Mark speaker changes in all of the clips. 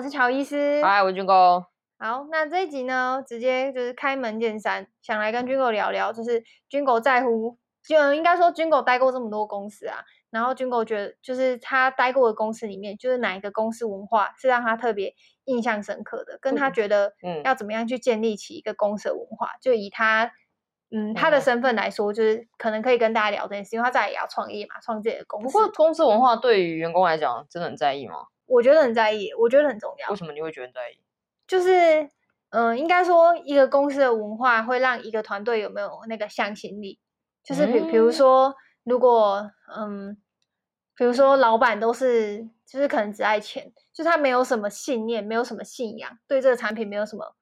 Speaker 1: 我是乔医师。
Speaker 2: 嗨，我是军哥。
Speaker 1: 好，那这一集呢，直接就是开门见山，想来跟军哥聊聊，就是军哥在乎，就应该说军哥待过这么多公司啊，然后军哥觉得，就是他待过的公司里面，就是哪一个公司文化是让他特别印象深刻的，跟他觉得，嗯，要怎么样去建立起一个公司的文化，就以他。嗯，他的身份来说，就是可能可以跟大家聊这件事，因为他再也要创业嘛，创自己的公司。
Speaker 2: 不过，公司文化对于员工来讲，真的很在意吗？
Speaker 1: 我觉得很在意，我觉得很重要。
Speaker 2: 为什么你会觉得很在意？
Speaker 1: 就是，嗯、呃，应该说，一个公司的文化会让一个团队有没有那个向心力。就是比，比如说，如果，嗯，比如说，老板都是，就是可能只爱钱，就是他没有什么信念，没有什么信仰，对这个产品没有什么，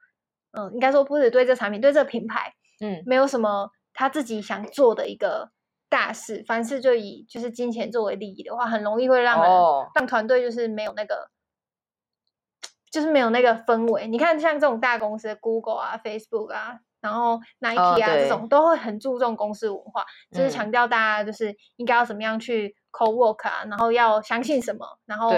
Speaker 1: 嗯，应该说不止对这个产品，对这个品牌。嗯，没有什么他自己想做的一个大事，凡事就以就是金钱作为利益的话，很容易会让人、哦、让团队就是没有那个，就是没有那个氛围。你看，像这种大公司，Google 啊、Facebook 啊，然后 Nike 啊、哦、这种，都会很注重公司文化，就是强调大家就是应该要怎么样去 co-work 啊，然后要相信什么，然后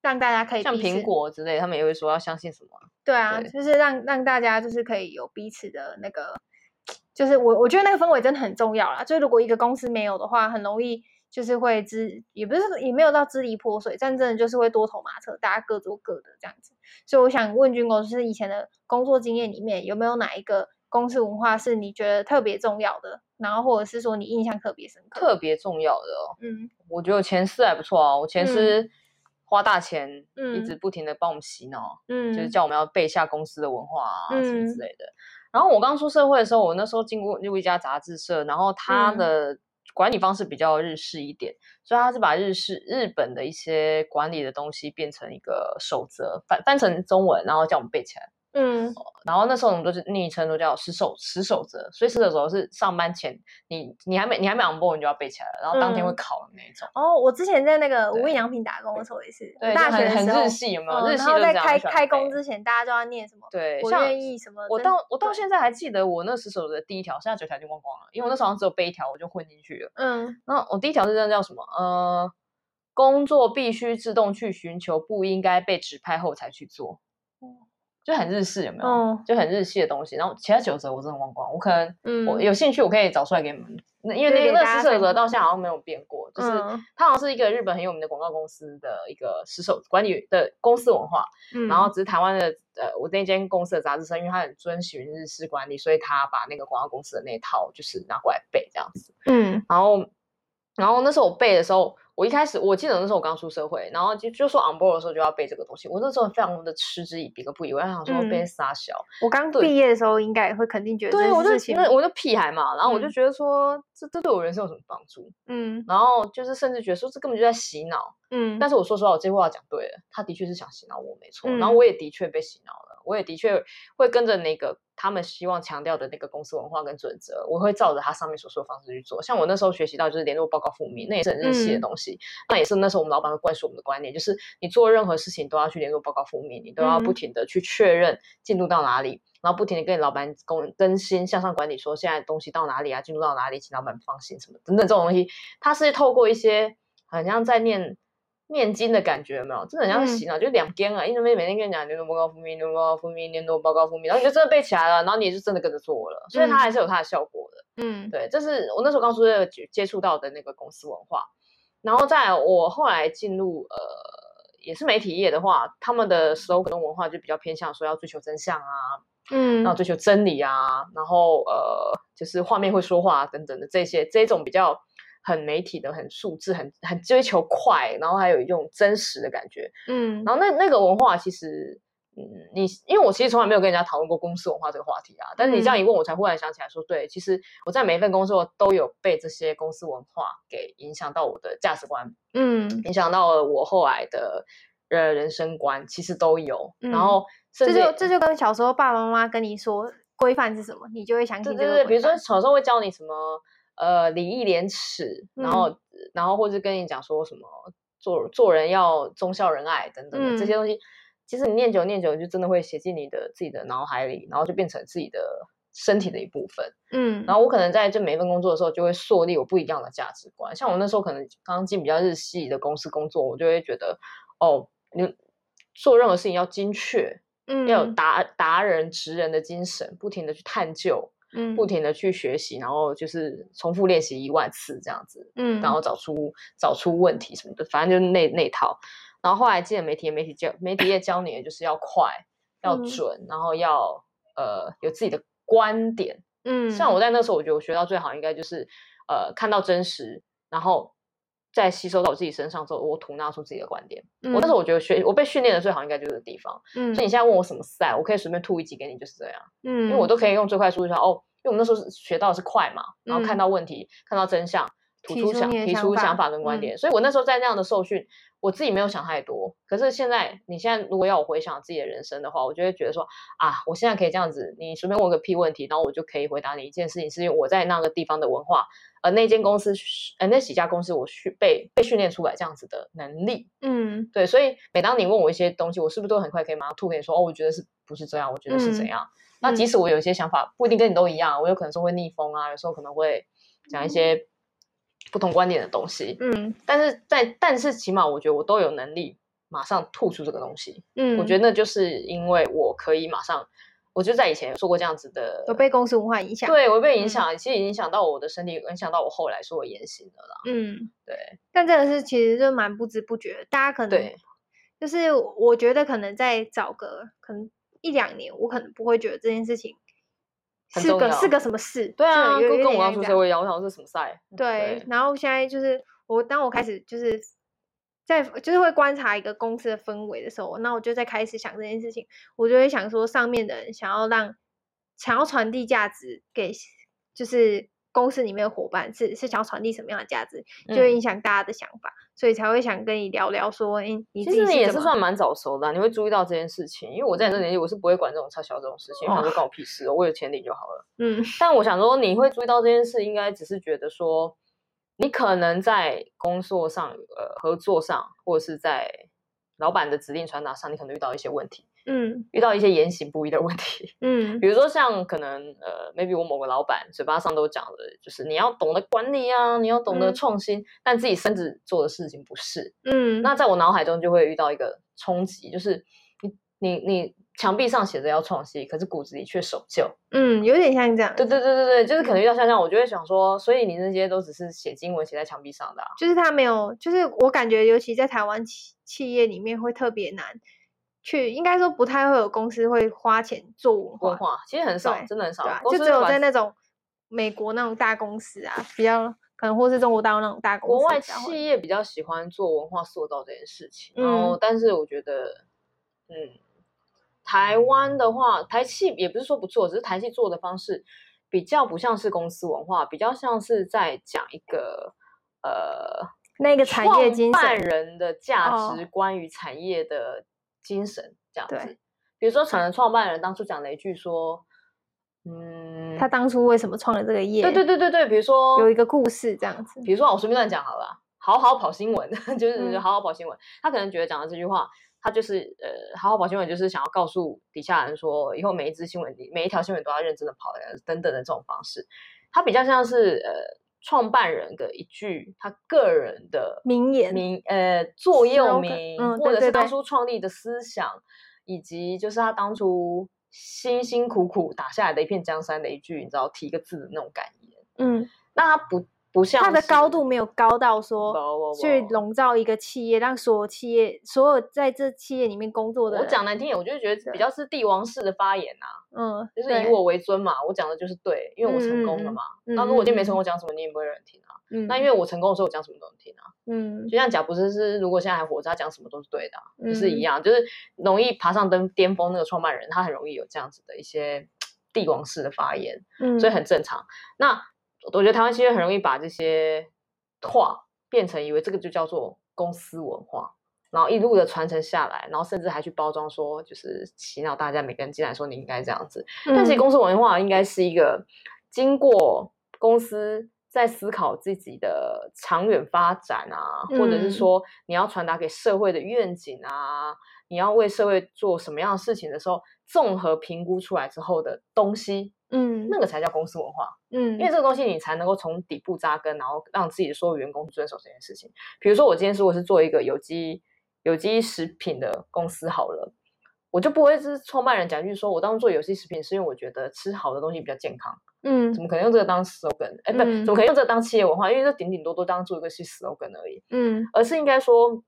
Speaker 1: 让大家可以
Speaker 2: 像苹果之类，他们也会说要相信什么。
Speaker 1: 对啊，对就是让让大家就是可以有彼此的那个。就是我，我觉得那个氛围真的很重要啦。就如果一个公司没有的话，很容易就是会支，也不是也没有到支离破碎，但真的就是会多头马车，大家各做各的这样子。所以我想问军哥，就是以前的工作经验里面，有没有哪一个公司文化是你觉得特别重要的？然后或者是说你印象特别深刻？
Speaker 2: 特别重要的哦，嗯，我觉得我前司还不错啊。我前司花大钱，嗯，一直不停的帮我们洗脑，嗯，就是叫我们要背下公司的文化啊，嗯，什么之类的。然后我刚出社会的时候，我那时候进过入一家杂志社，然后他的管理方式比较日式一点，嗯、所以他是把日式日本的一些管理的东西变成一个守则，翻翻成中文，然后叫我们背起来。嗯，然后那时候我们都是昵称都叫十守十守则，所以十守则是上班前你你还没你还没 on board 你就要背起来了，然后当天会考的那种。
Speaker 1: 哦，我之前在那个无印良品打工的时候也是，
Speaker 2: 对，
Speaker 1: 大学
Speaker 2: 很日系有没有？日系
Speaker 1: 然后在开开工之前，大家都要念什么？
Speaker 2: 对，
Speaker 1: 我愿意什么？
Speaker 2: 我到我到现在还记得我那十守则的第一条，现在九条已经忘光了，因为我那时候只有背一条，我就混进去了。嗯，然后我第一条是真的叫什么？呃，工作必须自动去寻求，不应该被指派后才去做。就很日式，有没有？嗯、就很日系的东西。然后其他九则我真的忘光，我可能、嗯、我有兴趣，我可以找出来给你们。那因为那个那十守则到现在好像没有变过，就是它好像是一个日本很有名的广告公司的一个十手管理的公司文化。嗯、然后只是台湾的呃，我那间公司的杂志社，因为它很遵循日式管理，所以他把那个广告公司的那一套就是拿过来背这样子。嗯，然后然后那时候我背的时候。我一开始我记得那时候我刚出社会，然后就就说 on board 的时候就要背这个东西，我那时候非常的嗤之以鼻，个不以为，我想说背傻小。嗯、
Speaker 1: 我刚毕业的时候应该也会肯定觉得对，
Speaker 2: 我就那我就屁孩嘛，然后我就觉得说、嗯、这这对我人生有什么帮助？嗯，然后就是甚至觉得说这根本就在洗脑。嗯，但是我说实话，我这句话讲对了，他的确是想洗脑我，没错。嗯、然后我也的确被洗脑了，我也的确会跟着那个他们希望强调的那个公司文化跟准则，我会照着他上面所说的方式去做。像我那时候学习到就是联络报告负面，那也是很日系的东西。嗯、那也是那时候我们老板会灌输我们的观念，就是你做任何事情都要去联络报告负面，你都要不停的去确认进度到哪里，嗯、然后不停的跟你老板更更新向上管理，说现在东西到哪里啊，进度到哪里，请老板放心什么等等这种东西，它是透过一些好像在念。念经的感觉有没有？真的很像洗脑，嗯、就两边啊，一直每每天跟你讲年度报告负面，年度报告负面，年度报告负面，然后你就真的背起来了，然后你也就真的跟着做了，所以它还是有它的效果的。嗯，对，这是我那时候刚出来接触到的那个公司文化。然后在我后来进入呃，也是媒体业的话，他们的 slogan 文化就比较偏向说要追求真相啊，嗯，然后追求真理啊，然后呃，就是画面会说话啊等等的这些这种比较。很媒体的，很数字，很很追求快，然后还有一种真实的感觉，嗯，然后那那个文化其实，嗯，你因为我其实从来没有跟人家讨论过公司文化这个话题啊，但是你这样一问，我才忽然想起来说，嗯、对，其实我在每一份工作都有被这些公司文化给影响到我的价值观，嗯，影响到了我后来的呃人生观，其实都有，嗯、然后
Speaker 1: 这就这就跟小时候爸爸妈妈跟你说规范是什么，你就会想起这个，对对对，
Speaker 2: 比如说小时候会教你什么。呃，礼义廉耻，然后，嗯、然后或者跟你讲说什么做做人要忠孝仁爱等等这些东西，其实你念久念久，就真的会写进你的自己的脑海里，然后就变成自己的身体的一部分。嗯，然后我可能在这每一份工作的时候，就会树立我不一样的价值观。像我那时候可能刚进比较日系的公司工作，我就会觉得，哦，你做任何事情要精确，嗯，要有达达人职人的精神，不停的去探究，嗯，不停的去学习，然后就是重复练习一万次这样子，嗯，然后找出找出问题什么的，反正就是那那套。然后后来进了媒体，媒体教媒体业教你的就是要快，要准，嗯、然后要呃有自己的观点。嗯，像我在那时候，我觉得我学到最好应该就是呃看到真实，然后再吸收到我自己身上之后，我吐纳出自己的观点。嗯、我那时候我觉得学我被训练的最好应该就是这个地方。嗯，所以你现在问我什么赛，我可以随便吐一集给你，就是这样。嗯，因为我都可以用最快速度说哦，因为我们那时候学到的是快嘛，然后看到问题，嗯、看到真相，吐出想提出想法跟观点。嗯、所以我那时候在那样的受训。我自己没有想太多，可是现在，你现在如果要我回想自己的人生的话，我就会觉得说啊，我现在可以这样子，你随便问个屁问题，然后我就可以回答你一件事情，是因为我在那个地方的文化，呃，那间公司，呃，那几家公司，我训被被训练出来这样子的能力，嗯，对，所以每当你问我一些东西，我是不是都很快可以马上吐给你说，哦，我觉得是不是这样？我觉得是怎样？嗯、那即使我有一些想法不一定跟你都一样，我有可能说会逆风啊，有时候可能会讲一些。嗯不同观点的东西，嗯，但是在但是起码我觉得我都有能力马上吐出这个东西，嗯，我觉得那就是因为我可以马上，我就在以前有做过这样子的，
Speaker 1: 有被公司文化影响，
Speaker 2: 对，我被影响，嗯、其实影响到我的身体，影响到我后来说我言行的啦，嗯，对，
Speaker 1: 但这个是其实就蛮不知不觉，大家可能对，就是我觉得可能再找个可能一两年，我可能不会觉得这件事情。是个是个什么事？
Speaker 2: 对啊，跟跟我刚出社会一样，我想是什么赛？
Speaker 1: 对，然后现在就是我，当我开始就是在就是会观察一个公司的氛围的时候，那我就在开始想这件事情，我就会想说，上面的人想要让想要传递价值给就是。公司里面的伙伴是是想要传递什么样的价值，就会影响大家的想法，嗯、所以才会想跟你聊聊说，哎，你其实
Speaker 2: 你也是算蛮早熟的、啊，你会注意到这件事情，因为我在你这年纪，我是不会管这种差小这种事情，反正关我屁事，我有钱领就好了。嗯，但我想说，你会注意到这件事，应该只是觉得说，你可能在工作上、呃，合作上，或者是在老板的指令传达上，你可能遇到一些问题。嗯，遇到一些言行不一的问题，嗯，比如说像可能呃，maybe 我某个老板嘴巴上都讲的，就是你要懂得管理啊，你要懂得创新，嗯、但自己身子做的事情不是，嗯，那在我脑海中就会遇到一个冲击，就是你你你墙壁上写着要创新，可是骨子里却守旧，
Speaker 1: 嗯，有点像这样，
Speaker 2: 对对对对对，就是可能遇到像这样，我就会想说，所以你那些都只是写经文写在墙壁上的、啊，
Speaker 1: 就是他没有，就是我感觉尤其在台湾企企业里面会特别难。去应该说不太会有公司会花钱做文化，
Speaker 2: 文化其实很少，真的很少，啊、
Speaker 1: 就只有在那种美国那种大公司啊，比较可能或是中国大陆那种大公司。
Speaker 2: 国外企业比较喜欢做文化塑造这件事情，嗯、然后但是我觉得，嗯，台湾的话，台企也不是说不做，只是台企做的方式比较不像是公司文化，比较像是在讲一个呃
Speaker 1: 那个产业精神
Speaker 2: 人的价值，关于产业的。精神这样子，比如说，可能创办人当初讲了一句说，嗯，
Speaker 1: 他当初为什么创了这个业？
Speaker 2: 对对对对对，比如说
Speaker 1: 有一个故事这样子，
Speaker 2: 比如说我随便乱讲好了，好好跑新闻，就是好好跑新闻，嗯、他可能觉得讲的这句话，他就是呃，好好跑新闻就是想要告诉底下人说，以后每一支新闻，每一条新闻都要认真的跑等等的这种方式，他比较像是呃。创办人的一句他个人的
Speaker 1: 名言，
Speaker 2: 名呃座右铭，嗯、或者是当初创立的思想，以及就是他当初辛辛苦苦打下来的一片江山的一句，你知道提个字的那种感言。嗯，那他不。不像
Speaker 1: 它的高度没有高到说去笼罩一个企业，让所有企业所有在这企业里面工作的。
Speaker 2: 我讲难听点，我就觉得比较是帝王式的发言呐，嗯，就是以我为尊嘛，我讲的就是对，因为我成功了嘛。那如果今天没成功，讲什么你也不会有人听啊。那因为我成功的时候，我讲什么都能听啊。嗯，就像贾布斯是，如果现在还活着，他讲什么都是对的，就是一样，就是容易爬上登巅峰那个创办人，他很容易有这样子的一些 帝王式的发言，嗯所以很正常。那。我觉得台湾企业很容易把这些话变成以为这个就叫做公司文化，然后一路的传承下来，然后甚至还去包装说，就是洗脑大家每个人进来说你应该这样子。但其实公司文化应该是一个经过公司在思考自己的长远发展啊，或者是说你要传达给社会的愿景啊，你要为社会做什么样的事情的时候，综合评估出来之后的东西。嗯，那个才叫公司文化。嗯，因为这个东西你才能够从底部扎根，然后让自己的所有员工遵守这件事情。比如说，我今天如果是做一个有机有机食品的公司好了，我就不会是创办人讲句说，我当初做有机食品是因为我觉得吃好的东西比较健康。嗯，怎么可能用这个当 slogan？哎，不，怎么可能用这个当企业文化？因为这顶顶多多当做一个是 slogan 而已。嗯，而是应该说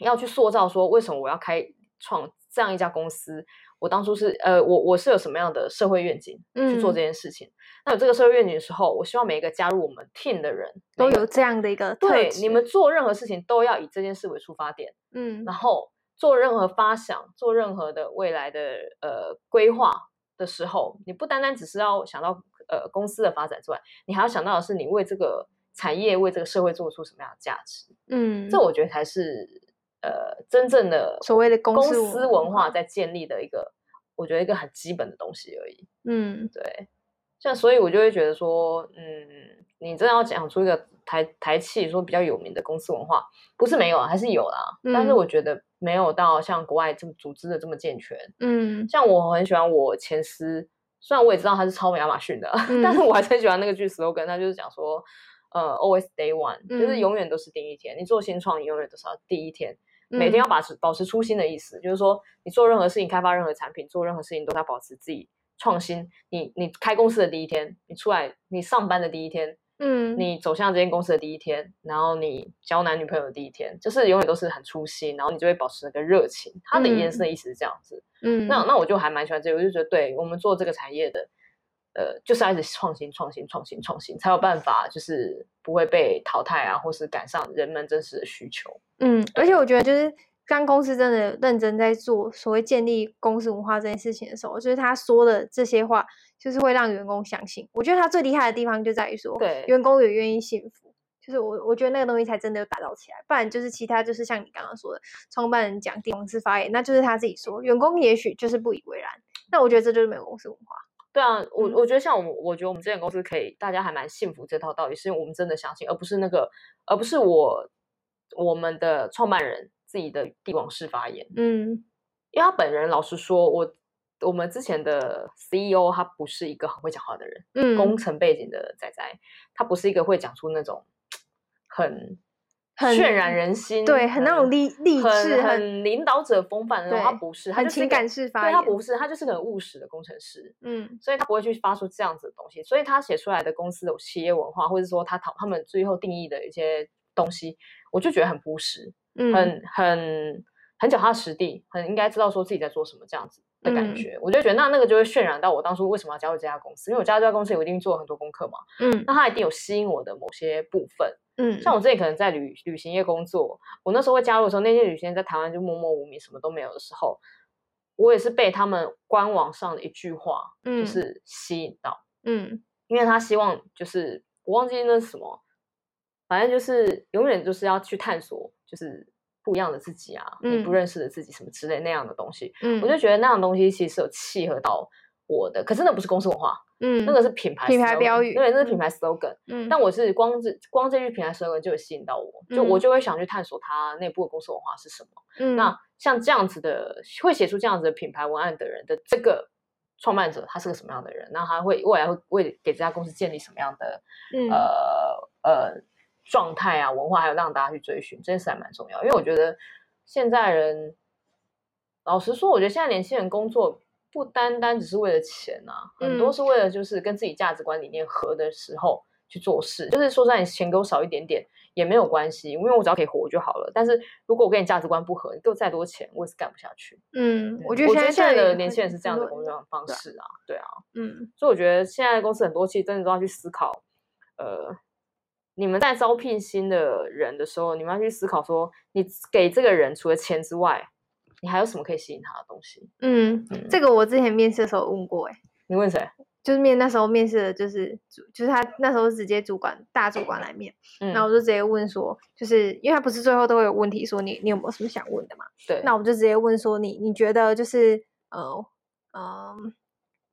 Speaker 2: 要去塑造说，为什么我要开创这样一家公司？我当初是呃，我我是有什么样的社会愿景去做这件事情？嗯、那有这个社会愿景的时候，我希望每一个加入我们 team 的人
Speaker 1: 都有这样的一个
Speaker 2: 对，你们做任何事情都要以这件事为出发点，嗯，然后做任何发想、做任何的未来的呃规划的时候，你不单单只是要想到呃公司的发展之外，你还要想到的是你为这个产业、为这个社会做出什么样的价值，嗯，这我觉得才是。呃，真正的
Speaker 1: 所谓的公司
Speaker 2: 公司文化在建立的一个，我觉得一个很基本的东西而已。嗯，对。像所以，我就会觉得说，嗯，你真的要讲出一个台台气说比较有名的公司文化，不是没有啊，还是有啦。嗯，但是我觉得没有到像国外这么组织的这么健全。嗯，像我很喜欢我前司，虽然我也知道他是抄亚马逊的，嗯，但是我还是很喜欢那个句 slogan，他就是讲说，呃，always day one，嗯，就是永远都是第一天。你做新创你，永远都是要第一天。每天要保持保持初心的意思，就是说你做任何事情，开发任何产品，做任何事情都要保持自己创新。你你开公司的第一天，你出来你上班的第一天，嗯，你走向这间公司的第一天，然后你交男女朋友的第一天，就是永远都是很初心，然后你就会保持那个热情。它的延伸的意思是这样子，嗯，那那我就还蛮喜欢这个，我就觉得对我们做这个产业的。呃，就是要一直创新、创新、创新、创新，才有办法，就是不会被淘汰啊，或是赶上人们真实的需求。
Speaker 1: 嗯，而且我觉得，就是当公司真的认真在做所谓建立公司文化这件事情的时候，就是他说的这些话，就是会让员工相信。我觉得他最厉害的地方就在于说，对，员工也愿意信服。就是我，我觉得那个东西才真的有打造起来，不然就是其他，就是像你刚刚说的，创办人讲公司发言，那就是他自己说，员工也许就是不以为然。那我觉得这就是没有公司文化。
Speaker 2: 对啊，我我觉得像我们，我觉得我们这间公司可以，大家还蛮幸福这套道理，是因为我们真的相信，而不是那个，而不是我我们的创办人自己的帝王式发言。嗯，因为他本人老实说，我我们之前的 CEO 他不是一个很会讲话的人，嗯，工程背景的仔仔，他不是一个会讲出那种 很。很渲染人心，
Speaker 1: 对，很那种励励志，
Speaker 2: 很领导者风范的那种。他不是，
Speaker 1: 很情感式发言。
Speaker 2: 对，他不是，他就是个很务实的工程师。嗯，所以他不会去发出这样子的东西。所以他写出来的公司的企业文化，或者说他讨他们最后定义的一些东西，我就觉得很朴实，嗯，很很很脚踏实地，很应该知道说自己在做什么这样子的感觉。嗯，我就觉得那那个就会渲染到我当初为什么要加入这家公司，因为我加入这家公司，我一定做了很多功课嘛。嗯，那他一定有吸引我的某些部分。嗯，像我自己可能在旅旅行业工作，我那时候会加入的时候，那些旅行在台湾就默默无名，什么都没有的时候，我也是被他们官网上的一句话，嗯。就是吸引到，嗯，因为他希望就是我忘记那是什么，反正就是永远就是要去探索，就是不一样的自己啊，你不认识的自己什么之类那样的东西，嗯，我就觉得那样的东西其实是有契合到我的，可是那不是公司文化。嗯，那个是品牌
Speaker 1: 品牌标语，
Speaker 2: 对，那是品牌 slogan。嗯，但我是光这光这句品牌 slogan 就有吸引到我，就我就会想去探索它内部的公司文化是什么。嗯，那像这样子的会写出这样子的品牌文案的人的这个创办者，他是个什么样的人？那他会未来会为给这家公司建立什么样的、嗯、呃呃状态啊文化，还有让大家去追寻，这件事还蛮重要。因为我觉得现在人，老实说，我觉得现在年轻人工作。不单单只是为了钱啊，很多是为了就是跟自己价值观理念合的时候去做事。就是说，让你钱给我少一点点也没有关系，因为我只要可以活就好了。但是如果我跟你价值观不合，你给我再多钱，我也是干不下去。嗯，我觉得现在的年轻人是这样的工作方式啊，对啊，嗯，所以我觉得现在的公司很多其实真的都要去思考，呃，你们在招聘新的人的时候，你们要去思考说，你给这个人除了钱之外。你还有什么可以吸引他的东西？嗯，
Speaker 1: 嗯，这个我之前面试的时候问过，哎，
Speaker 2: 你问谁？
Speaker 1: 就是面那时候面试的，就是主，就是他那时候直接主管大主管来面，嗯，那我就直接问说，就是因为他不是最后都会有问题，说你你有没有什么想问的嘛？对，那我就直接问说，你你觉得就是呃嗯。呃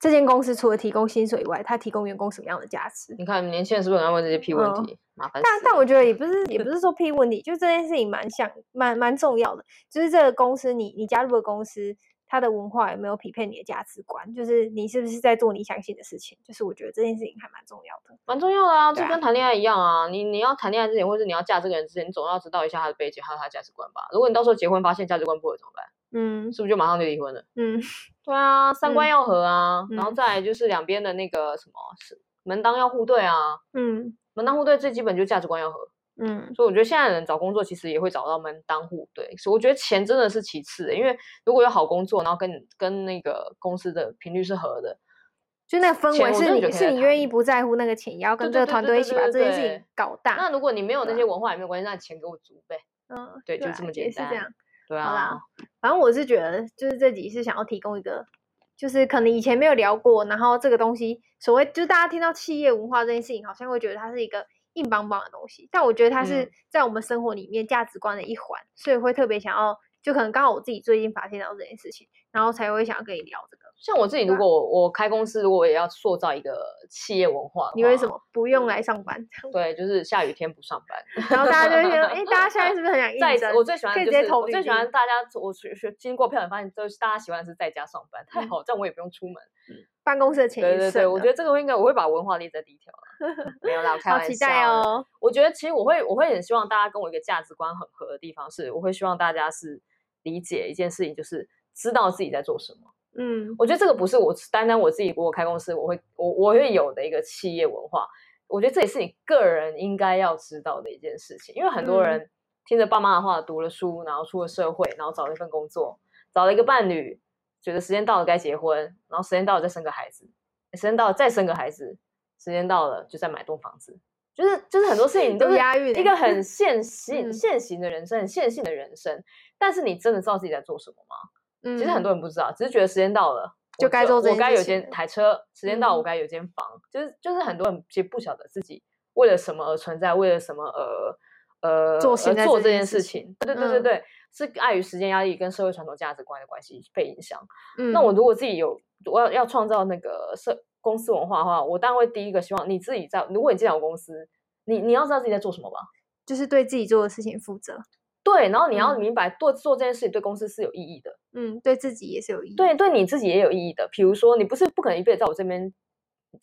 Speaker 1: 这间公司除了提供薪水以外，它提供员工什么样的价值？
Speaker 2: 你看年轻人是不是很爱问这些屁问题？嗯、麻烦。
Speaker 1: 但但我觉得也不是，也 不是说屁问题，就这件事情蛮像蛮蛮重要的。就是这个公司，你你加入的公司，它的文化有没有匹配你的价值观，就是你是不是在做你相信的事情，就是我觉得这件事情还蛮重要的，
Speaker 2: 蛮重要的啊，就跟谈恋爱一样啊，你你要谈恋爱之前，或者你要嫁这个人之前，你总要知道一下他的背景，还有他的价值观吧。如果你到时候结婚发现价值观不合怎么办？嗯，是不是就马上就离婚了？嗯，对啊，三观要合啊，嗯、然后再来就是两边的那个什么是门当要户对啊，嗯，门当户对最基本就是价值观要合。嗯，所以我觉得现在的人找工作其实也会找到门当户对，所以我觉得钱真的是其次的，因为如果有好工作，然后跟跟那个公司的频率是合的，
Speaker 1: 就那个氛围是你是你愿意不在乎那个钱，也要跟这个团队一起把这件事情搞大。
Speaker 2: 那如果你没有那些文化也没有关系，那钱给我足呗。嗯，对，就这么简单。是这样。对啊。好啦，
Speaker 1: 反正我是觉得，就是这集是想要提供一个，就是可能以前没有聊过，然后这个东西所谓就是大家听到企业文化这件事情，好像会觉得它是一个。硬邦邦的东西，但我觉得它是在我们生活里面价值观的一环，嗯、所以会特别想要，就可能刚好我自己最近发现到这件事情，然后才会想要跟你聊这个。
Speaker 2: 像我自己，如果我，我开公司，如果我也要塑造一个企业文化，
Speaker 1: 你为什么不用来上班？
Speaker 2: 对，就是下雨天不上班，
Speaker 1: 然后大家就会觉得，哎，大家现在是不是很想应征？
Speaker 2: 我最喜欢的就是我最喜欢大家，我学学经过票选发现，都是大家喜欢的是在家上班，太好，这样我也不用出门。嗯
Speaker 1: 办公室的钱，对对对，
Speaker 2: 我觉得这个应该我会把文化列在第一条了。没有啦，我开玩笑。
Speaker 1: 好期待哦！
Speaker 2: 我觉得其实我会我会很希望大家跟我一个价值观很合的地方是，我会希望大家是理解一件事情，就是知道自己在做什么。嗯，我觉得这个不是我单单我自己，我开公司我会我我会有的一个企业文化。我觉得这也是你个人应该要知道的一件事情，因为很多人听着爸妈的话，读了书，然后出了社会，然后找了一份工作，找了一个伴侣。觉得时间到了该结婚，然后时间到了再生个孩子，时间到了再生个孩子，时间到了就再买栋房子，就是就是很多事情都是一个很 现行现行的人生，很线性的人生。但是你真的知道自己在做什么吗？嗯，其实很多人不知道，只是觉得时间到了就该做，我该有间台车，时间到了我该有间房，就是就是很多人其实不晓得自己为了什么而存在，为了什么而呃做做这件事情。对对对对对。是碍于时间压力跟社会传统价值观的关系被影响。嗯，那我如果自己有我要要创造那个社公司文化的话，我当然会第一个希望你自己在。如果你进了公司，你你要知道自己在做什么吧，
Speaker 1: 就是对自己做的事情负责。
Speaker 2: 对，然后你要明白做做这件事情对公司是有意义的。
Speaker 1: 嗯，对自己也是有意义。
Speaker 2: 对，对你自己也有意义的。比如说，你不是不可能一辈子在我这边。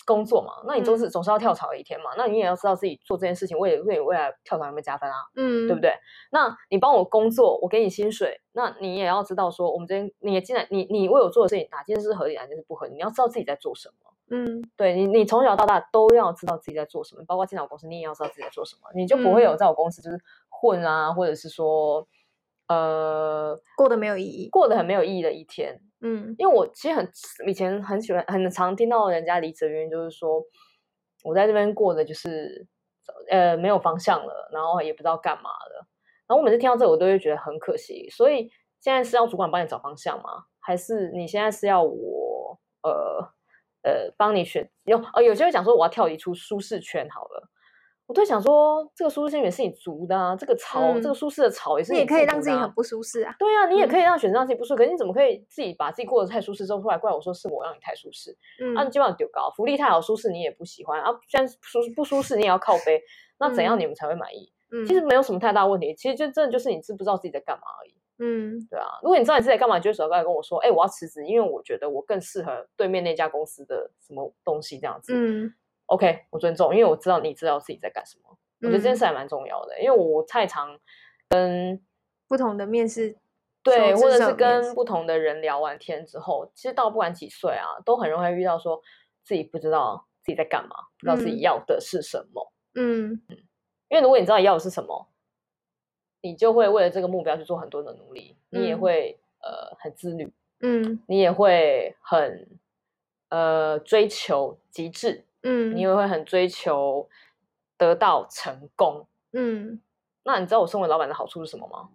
Speaker 2: 工作嘛，那你总是总是要跳槽一天嘛，嗯、那你也要知道自己做这件事情为为未来跳槽有没有加分啊？嗯，对不对？那你帮我工作，我给你薪水，那你也要知道说，我们这边你也进来，你你为我做的事情哪件事是合理，哪件事不合理，你要知道自己在做什么。嗯，对你你从小到大都要知道自己在做什么，包括进到我公司，你也要知道自己在做什么，你就不会有在我公司就是混啊，嗯、或者是说呃
Speaker 1: 过得没有意义，
Speaker 2: 过得很没有意义的一天。嗯，因为我其实很以前很喜欢，很常听到人家离职的原因，就是说我在这边过的就是呃没有方向了，然后也不知道干嘛了。然后我每次听到这，我都会觉得很可惜。所以现在是要主管帮你找方向吗？还是你现在是要我呃呃帮你选？有哦有些人讲说我要跳离出舒适圈好了。我都想说，这个舒适圈也是你足的啊，这个巢，嗯、这个舒适的巢也是你，啊、
Speaker 1: 你也可以让自己很不舒适啊。
Speaker 2: 对啊，你也可以让选择让自己不舒适，嗯、可是你怎么可以自己把自己过得太舒适之后，后来怪我说是我让你太舒适？嗯，啊，你基本上丢高，福利太好，舒适你也不喜欢啊，虽然舒不舒适你也要靠背，那怎样你们才会满意？嗯，其实没有什么太大问题，其实就真的就是你知不知道自己在干嘛而已。嗯，对啊，如果你知道你自己在干嘛，你就会走过来跟我说，哎，我要辞职，因为我觉得我更适合对面那家公司的什么东西这样子。嗯，OK，我尊重，因为我知道你知道自己在干什么。我觉得这件事还蛮重要的，嗯、因为我太常跟
Speaker 1: 不同的面试，
Speaker 2: 对，或者是跟不同的人聊完天之后，其实到不管几岁啊，都很容易遇到说自己不知道自己在干嘛，不知道自己要的是什么。嗯嗯，因为如果你知道你要的是什么，你就会为了这个目标去做很多的努力，你也会、嗯、呃很自律，嗯，你也会很呃追求极致，嗯，你也会很追求。得到成功，嗯，那你知道我身为老板的好处是什么吗？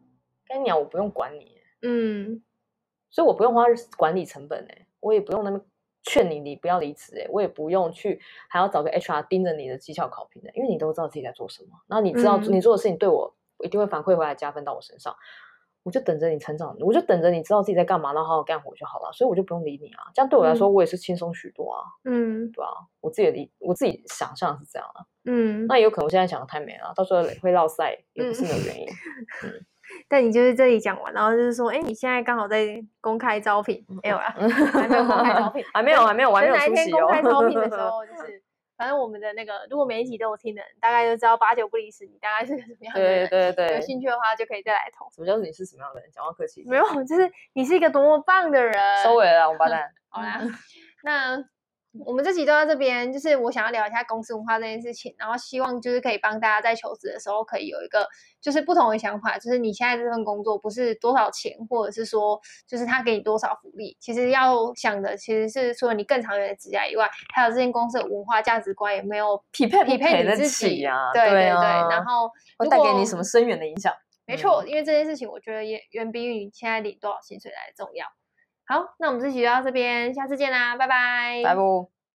Speaker 2: 跟你讲，我不用管你，嗯，所以我不用花管理成本，哎，我也不用那么劝你，你不要离职，哎，我也不用去还要找个 HR 盯着你的绩效考评的，因为你都知道自己在做什么，然后你知道你做的事情对我，我一定会反馈回来加分到我身上。我就等着你成长，我就等着你知道自己在干嘛，然后好好干活就好了。所以我就不用理你啊，这样对我来说我也是轻松许多啊。嗯，对啊，我自己的理，我自己想象是这样的。嗯，那也有可能我现在想的太美了，到时候会落赛也不是没有原因。嗯，
Speaker 1: 但你就是这里讲完，然后就是说，哎，你现在刚好在公开招聘，没有啊？还没有公开招聘，
Speaker 2: 还没有，还没有，还没有出席哦。哪一天公
Speaker 1: 开招聘的时候，就是反正我们的那个，如果每一集都有听的人，大概就知道八九不离十，你大概是个什么样的人。
Speaker 2: 对对对，
Speaker 1: 有兴趣的话就可以再来投。
Speaker 2: 什么叫你是什么样的人？讲话客气。
Speaker 1: 没有，就是你是一个多么棒的人。
Speaker 2: 收尾了，王八蛋。
Speaker 1: 好啦，那。我们这集都到这边，就是我想要聊一下公司文化这件事情，然后希望就是可以帮大家在求职的时候可以有一个就是不同的想法，就是你现在这份工作不是多少钱，或者是说就是他给你多少福利，其实要想的其实是除了你更长远的职涯以外，还有这间公司的文化价值观有没有匹配匹配你自己
Speaker 2: 啊？
Speaker 1: 对对对，然后
Speaker 2: 会带给你什么深远的影响？
Speaker 1: 没错，因为这件事情我觉得也远比你现在领多少薪水来的重要。好，那我们这期就到这边，下次见啦，拜拜。
Speaker 2: 拜拜。